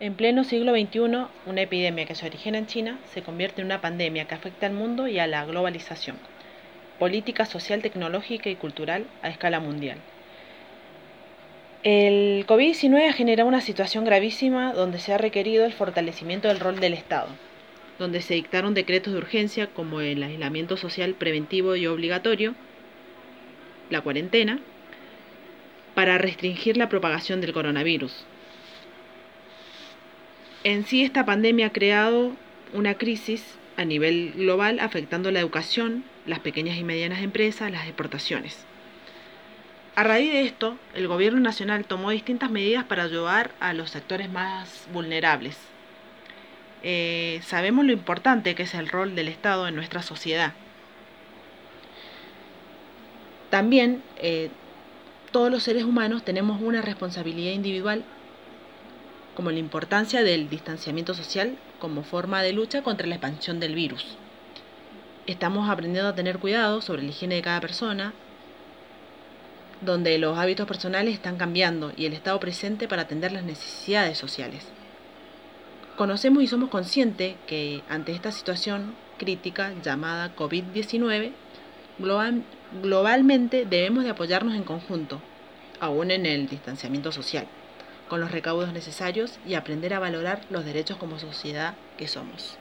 En pleno siglo XXI, una epidemia que se origina en China se convierte en una pandemia que afecta al mundo y a la globalización, política social, tecnológica y cultural a escala mundial. El COVID-19 ha generado una situación gravísima donde se ha requerido el fortalecimiento del rol del Estado, donde se dictaron decretos de urgencia como el aislamiento social preventivo y obligatorio, la cuarentena, para restringir la propagación del coronavirus, en sí, esta pandemia ha creado una crisis a nivel global afectando la educación, las pequeñas y medianas empresas, las exportaciones. A raíz de esto, el gobierno nacional tomó distintas medidas para ayudar a los sectores más vulnerables. Eh, sabemos lo importante que es el rol del Estado en nuestra sociedad. También eh, todos los seres humanos tenemos una responsabilidad individual como la importancia del distanciamiento social como forma de lucha contra la expansión del virus. Estamos aprendiendo a tener cuidado sobre la higiene de cada persona, donde los hábitos personales están cambiando y el estado presente para atender las necesidades sociales. Conocemos y somos conscientes que ante esta situación crítica llamada COVID-19, globalmente debemos de apoyarnos en conjunto, aún en el distanciamiento social con los recaudos necesarios y aprender a valorar los derechos como sociedad que somos.